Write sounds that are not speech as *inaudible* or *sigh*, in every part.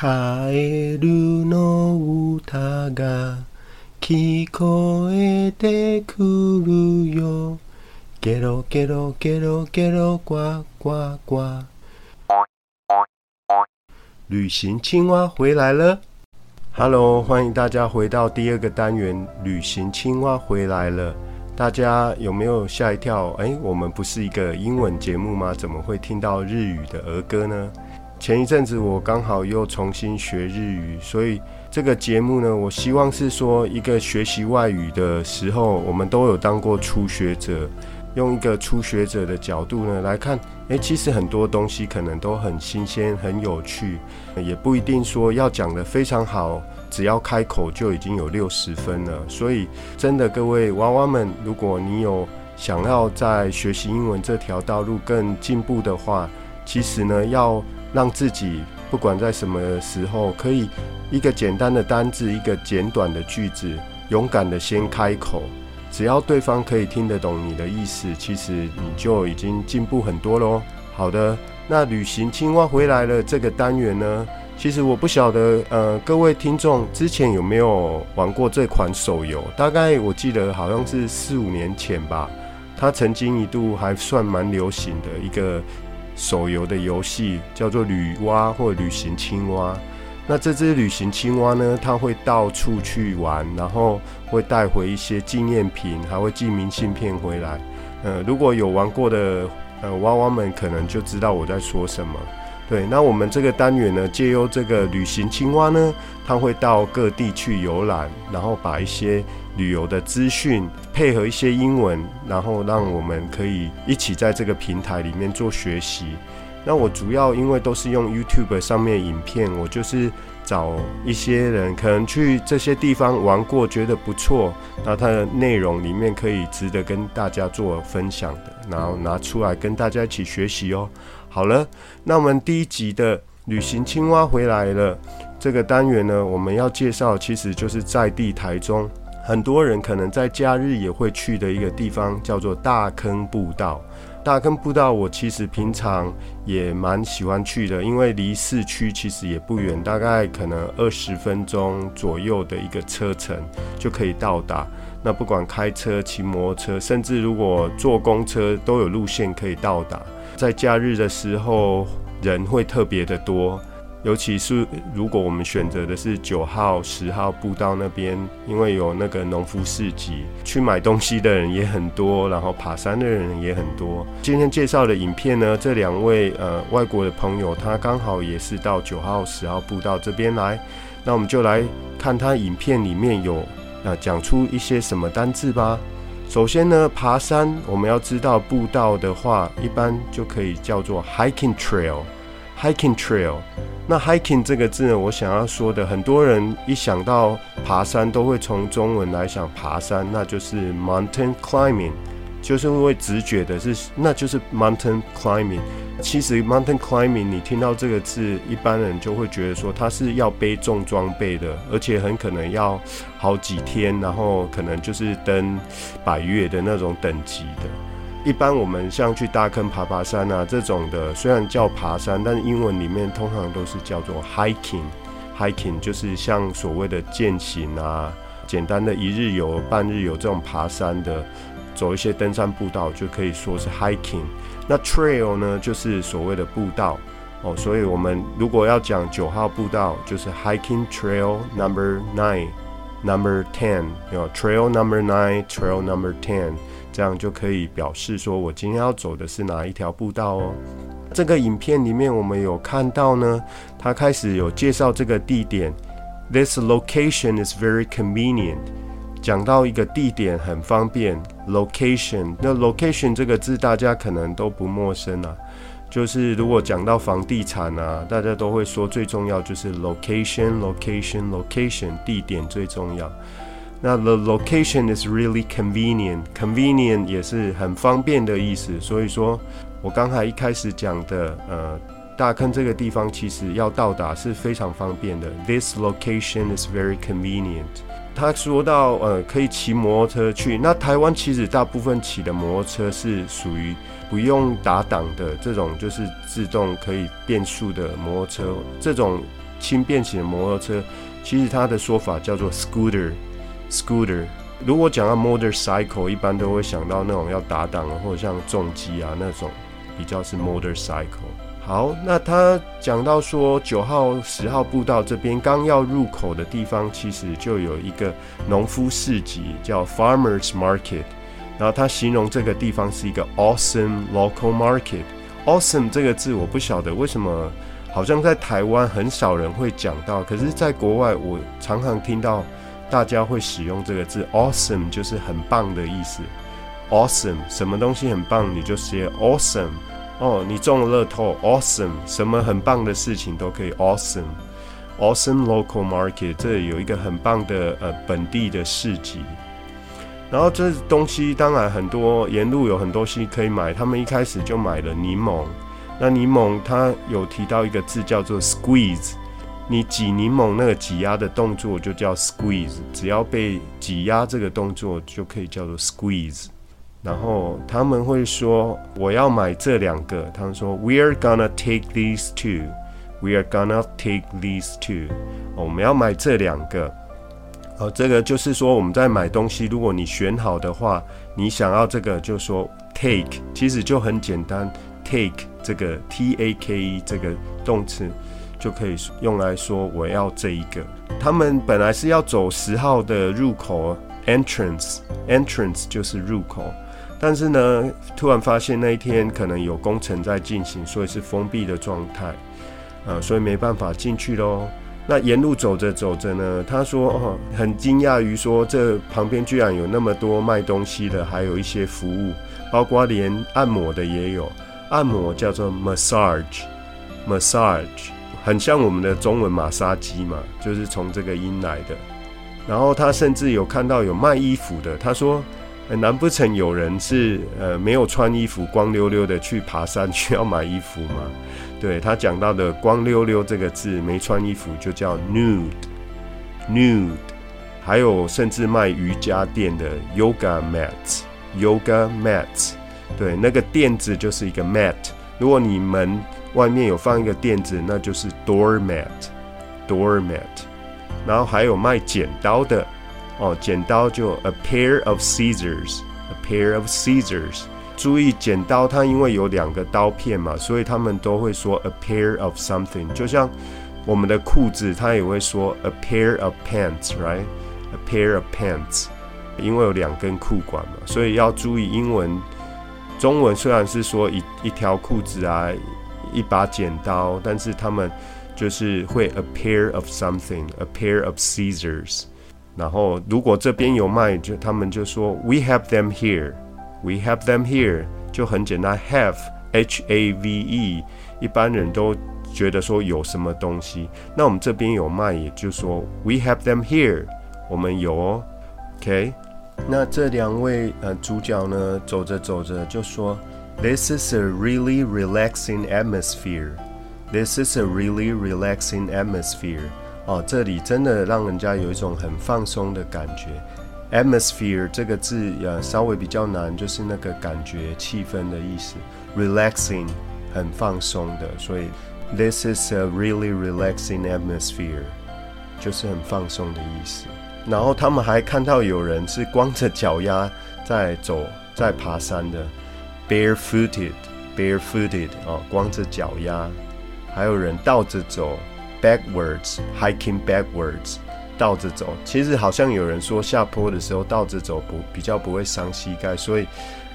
カエルの歌が聞こえてくるよ。ゲロゲロゲロゲロ呱呱呱。旅行青蛙回来了，Hello，欢迎大家回到第二个单元。旅行青蛙回来了，大家有没有吓一跳？哎，我们不是一个英文节目吗？怎么会听到日语的儿歌呢？ 前一阵子我刚好又重新学日语，所以这个节目呢，我希望是说一个学习外语的时候，我们都有当过初学者。用一个初学者的角度呢来看，诶，其实很多东西可能都很新鲜、很有趣，也不一定说要讲得非常好，只要开口就已经有六十分了。所以，真的各位娃娃们，如果你有想要在学习英文这条道路更进步的话，其实呢，要让自己不管在什么时候，可以一个简单的单字，一个简短的句子，勇敢的先开口。只要对方可以听得懂你的意思，其实你就已经进步很多喽。好的，那旅行青蛙回来了这个单元呢，其实我不晓得，呃，各位听众之前有没有玩过这款手游？大概我记得好像是四五年前吧，它曾经一度还算蛮流行的一个手游的游戏，叫做旅蛙或旅行青蛙。那这只旅行青蛙呢？它会到处去玩，然后会带回一些纪念品，还会寄明信片回来。呃，如果有玩过的呃娃娃们，可能就知道我在说什么。对，那我们这个单元呢，借由这个旅行青蛙呢，它会到各地去游览，然后把一些旅游的资讯配合一些英文，然后让我们可以一起在这个平台里面做学习。那我主要因为都是用 YouTube 上面影片，我就是找一些人可能去这些地方玩过，觉得不错，那它的内容里面可以值得跟大家做分享的，然后拿出来跟大家一起学习哦。好了，那我们第一集的旅行青蛙回来了，这个单元呢，我们要介绍其实就是在地台中，很多人可能在假日也会去的一个地方，叫做大坑步道。大坑步道，我其实平常也蛮喜欢去的，因为离市区其实也不远，大概可能二十分钟左右的一个车程就可以到达。那不管开车、骑摩托车，甚至如果坐公车，都有路线可以到达。在假日的时候，人会特别的多。尤其是如果我们选择的是九号、十号步道那边，因为有那个农夫市集，去买东西的人也很多，然后爬山的人也很多。今天介绍的影片呢，这两位呃外国的朋友，他刚好也是到九号、十号步道这边来，那我们就来看他影片里面有呃讲出一些什么单字吧。首先呢，爬山我们要知道步道的话，一般就可以叫做 hiking trail，hiking trail。那 hiking 这个字呢，我想要说的，很多人一想到爬山，都会从中文来想爬山，那就是 mountain climbing，就是会直觉的是，那就是 mountain climbing。其实 mountain climbing，你听到这个字，一般人就会觉得说，它是要背重装备的，而且很可能要好几天，然后可能就是登百越的那种等级的。一般我们像去大坑爬爬山啊这种的，虽然叫爬山，但是英文里面通常都是叫做 hiking。hiking 就是像所谓的践行啊，简单的一日游、半日游这种爬山的，走一些登山步道就可以说是 hiking。那 trail 呢，就是所谓的步道哦。所以我们如果要讲九号步道，就是 hiking trail number nine，number ten，有 trail number nine，trail number ten。这样就可以表示说我今天要走的是哪一条步道哦。这个影片里面我们有看到呢，他开始有介绍这个地点，This location is very convenient。讲到一个地点很方便，location。那 location 这个字大家可能都不陌生啊，就是如果讲到房地产啊，大家都会说最重要就是 location，location，location，地点最重要。那 the location is really convenient. Convenient 也是很方便的意思。所以说我刚才一开始讲的，呃，大坑这个地方其实要到达是非常方便的。This location is very convenient. 他说到，呃，可以骑摩托车去。那台湾其实大部分骑的摩托车是属于不用打档的这种，就是自动可以变速的摩托车。这种轻便型的摩托车，其实它的说法叫做 scooter，scooter。如果讲到 motorcycle，一般都会想到那种要打档，或者像重机啊那种，比较是 motorcycle。好，那他讲到说九号、十号步道这边刚要入口的地方，其实就有一个农夫市集，叫 Farmers Market。然后他形容这个地方是一个 awesome local market。awesome 这个字我不晓得为什么，好像在台湾很少人会讲到，可是在国外我常常听到。大家会使用这个字，awesome 就是很棒的意思。awesome 什么东西很棒，你就写 awesome。哦，你中了乐透，awesome。什么很棒的事情都可以 awesome。awesome local market 这里有一个很棒的呃本地的市集。然后这东西当然很多，沿路有很多东西可以买。他们一开始就买了柠檬。那柠檬它有提到一个字叫做 squeeze。你挤柠檬那个挤压的动作就叫 squeeze，只要被挤压这个动作就可以叫做 squeeze。然后他们会说我要买这两个，他们说：“We're gonna take these two. We're gonna take these two，我们要买这两个。哦，这个就是说我们在买东西，如果你选好的话，你想要这个就说 take，其实就很简单，take 这个 t a k e 这个动词。就可以用来说我要这一个。他们本来是要走十号的入口，entrance，entrance 就是入口。但是呢，突然发现那一天可能有工程在进行，所以是封闭的状态，呃，所以没办法进去喽。那沿路走着走着呢，他说哦，很惊讶于说这旁边居然有那么多卖东西的，还有一些服务，包括连按摩的也有。按摩叫做 massage，massage。很像我们的中文马杀鸡嘛，就是从这个音来的。然后他甚至有看到有卖衣服的，他说：“难不成有人是呃没有穿衣服，光溜溜的去爬山 *laughs* 需要买衣服吗？”对他讲到的“光溜溜”这个字，没穿衣服就叫 nude，nude。还有甚至卖瑜伽垫的 yoga mats，yoga mats。对，那个垫子就是一个 mat。如果你们外面有放一个垫子，那就是 doormat，doormat。然后还有卖剪刀的，哦，剪刀就 a pair of scissors，a pair of scissors。注意，剪刀它因为有两个刀片嘛，所以他们都会说 a pair of something。就像我们的裤子，它也会说 a pair of pants，right？a pair of pants，因为有两根裤管嘛，所以要注意英文。中文虽然是说一一条裤子啊。一把剪刀，但是他们就是会 a pair of something，a pair of scissors。然后如果这边有卖，就他们就说 we have them here，we have them here，就很简单，have h a v e，一般人都觉得说有什么东西，那我们这边有卖，也就说 we have them here，我们有哦，OK。那这两位呃主角呢，走着走着就说。This is a really relaxing atmosphere. This is a really relaxing atmosphere. 哦，这里真的让人家有一种很放松的感觉。Atmosphere 这个字呃稍微比较难，就是那个感觉、气氛的意思。Relaxing 很放松的，所以 This is a really relaxing atmosphere，就是很放松的意思。然后他们还看到有人是光着脚丫在走、在爬山的。Barefooted, barefooted 哦，光着脚丫。还有人倒着走，backwards, hiking backwards，倒着走。其实好像有人说下坡的时候倒着走不比较不会伤膝盖，所以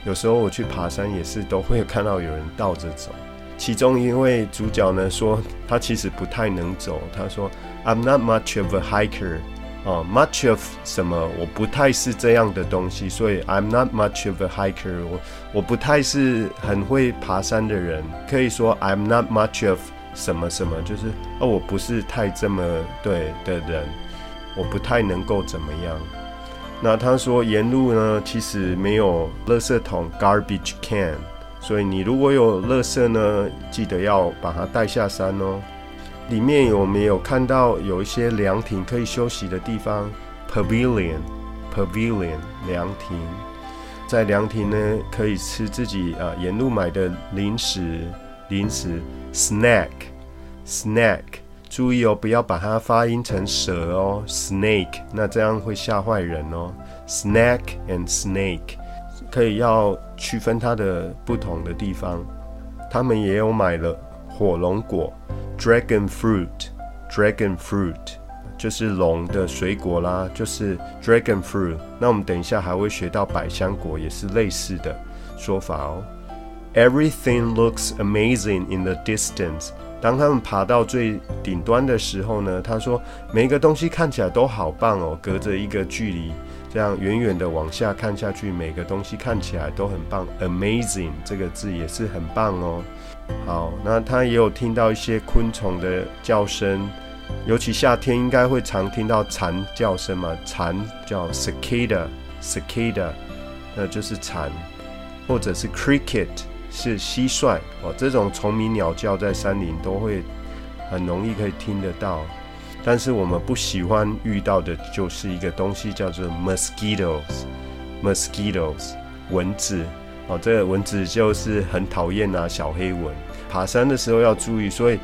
有时候我去爬山也是都会看到有人倒着走。其中一位主角呢说他其实不太能走，他说 I'm not much of a hiker。哦，much of 什么？我不太是这样的东西，所以 I'm not much of a hiker。我我不太是很会爬山的人，可以说 I'm not much of 什么什么，就是哦，我不是太这么对的人，我不太能够怎么样。那他说沿路呢，其实没有垃圾桶 garbage can，所以你如果有垃圾呢，记得要把它带下山哦。里面有没有看到有一些凉亭可以休息的地方？Pavilion，Pavilion，凉亭，在凉亭呢可以吃自己啊沿路买的零食，零食，snack，snack。注意哦，不要把它发音成蛇哦，snake，那这样会吓坏人哦。snack and snake 可以要区分它的不同的地方。他们也有买了火龙果，dragon fruit，dragon fruit 就是龙的水果啦，就是 dragon fruit。那我们等一下还会学到百香果，也是类似的说法哦。Everything looks amazing in the distance。当他们爬到最顶端的时候呢，他说每一个东西看起来都好棒哦，隔着一个距离，这样远远的往下看下去，每个东西看起来都很棒。Amazing 这个字也是很棒哦。好，那他也有听到一些昆虫的叫声，尤其夏天应该会常听到蝉叫声嘛，蝉叫 cicada，cicada，那就是蝉，或者是 cricket。是蟋蟀哦，这种虫鸣鸟叫在山林都会很容易可以听得到，但是我们不喜欢遇到的就是一个东西叫做 mosquitoes，mosquitoes 蚊子哦，这个蚊子就是很讨厌啊，小黑蚊。爬山的时候要注意，所以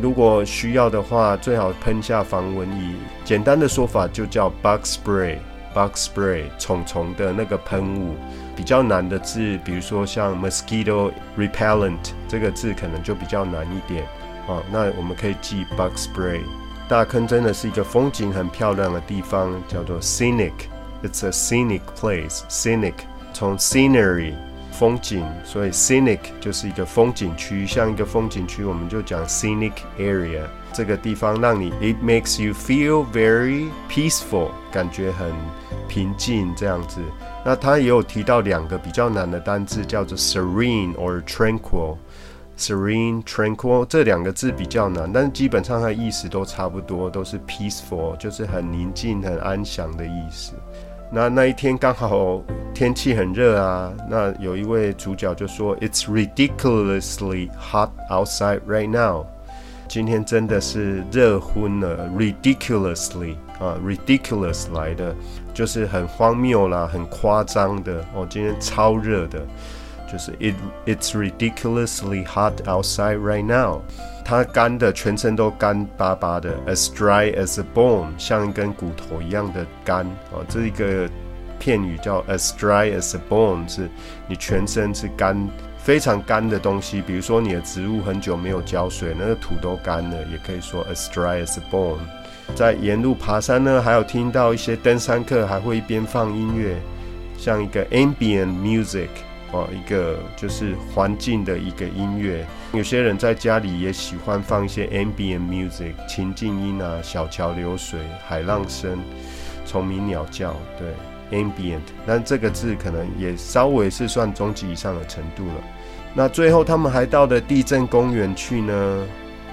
如果需要的话，最好喷下防蚊液。简单的说法就叫 bug spray，bug spray 虫虫的那个喷雾。比较难的字，比如说像 mosquito repellent 这个字可能就比较难一点啊。那我们可以记 bug spray。大坑真的是一个风景很漂亮的地方，叫做 scenic。It's a scenic place. Scenic 从 scenery 风景，所以 scenic 就是一个风景区。像一个风景区，我们就讲 scenic area。这个地方让你，it makes you feel very peaceful，感觉很平静这样子。那他也有提到两个比较难的单字，叫做 serene or tranquil。serene tranquil 这两个字比较难，但是基本上它意思都差不多，都是 peaceful，就是很宁静、很安详的意思。那那一天刚好天气很热啊，那有一位主角就说：“It's ridiculously hot outside right now。”今天真的是热昏了，ridiculously 啊，ridiculous 来的就是很荒谬啦，很夸张的哦。今天超热的，就是 it it's ridiculously hot outside right now。它干的，全身都干巴巴的，as dry as a bone，像一根骨头一样的干哦。这一个片语叫 as dry as a bone，是你全身是干。非常干的东西，比如说你的植物很久没有浇水，那个土都干了，也可以说 as dry as a bone。在沿路爬山呢，还有听到一些登山客还会一边放音乐，像一个 ambient music 哦，一个就是环境的一个音乐。有些人在家里也喜欢放一些 ambient music，情境音啊，小桥流水、海浪声、虫鸣鸟叫，对 ambient。但这个字可能也稍微是算中级以上的程度了。那最后他们还到了地震公园去呢？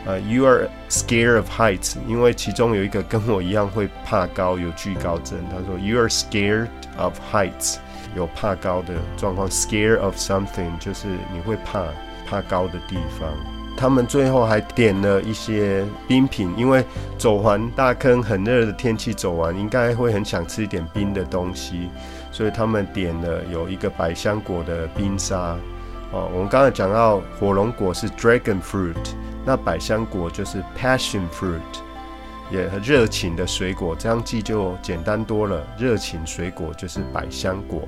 呃，You are scared of heights，因为其中有一个跟我一样会怕高，有惧高症。他说 You are scared of heights，有怕高的状况。Scared of something 就是你会怕怕高的地方。他们最后还点了一些冰品，因为走完大坑很热的天气走完，应该会很想吃一点冰的东西，所以他们点了有一个百香果的冰沙。哦，我们刚才讲到火龙果是 dragon fruit，那百香果就是 passion fruit，也很热情的水果，这样记就简单多了。热情水果就是百香果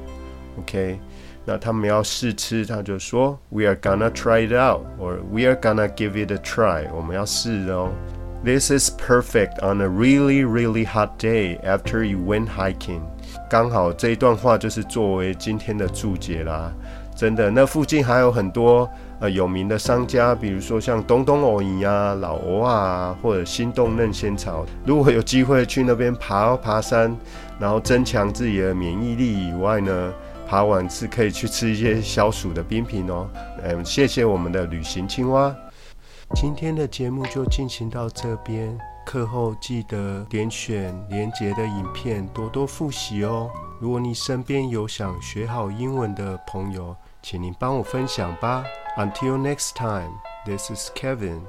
，OK？那他们要试吃，他就说 We are gonna try it out，or We are gonna give it a try，我们要试哦。This is perfect on a really really hot day after you went hiking。刚好这一段话就是作为今天的注解啦。真的，那附近还有很多呃有名的商家，比如说像东东藕饮啊、老欧啊，或者心动嫩仙草。如果有机会去那边爬爬山，然后增强自己的免疫力以外呢，爬完是可以去吃一些消暑的冰品哦。嗯，谢谢我们的旅行青蛙。今天的节目就进行到这边，课后记得点选连结的影片，多多复习哦。如果你身边有想学好英文的朋友，请您帮我分享吧。Until next time, this is Kevin.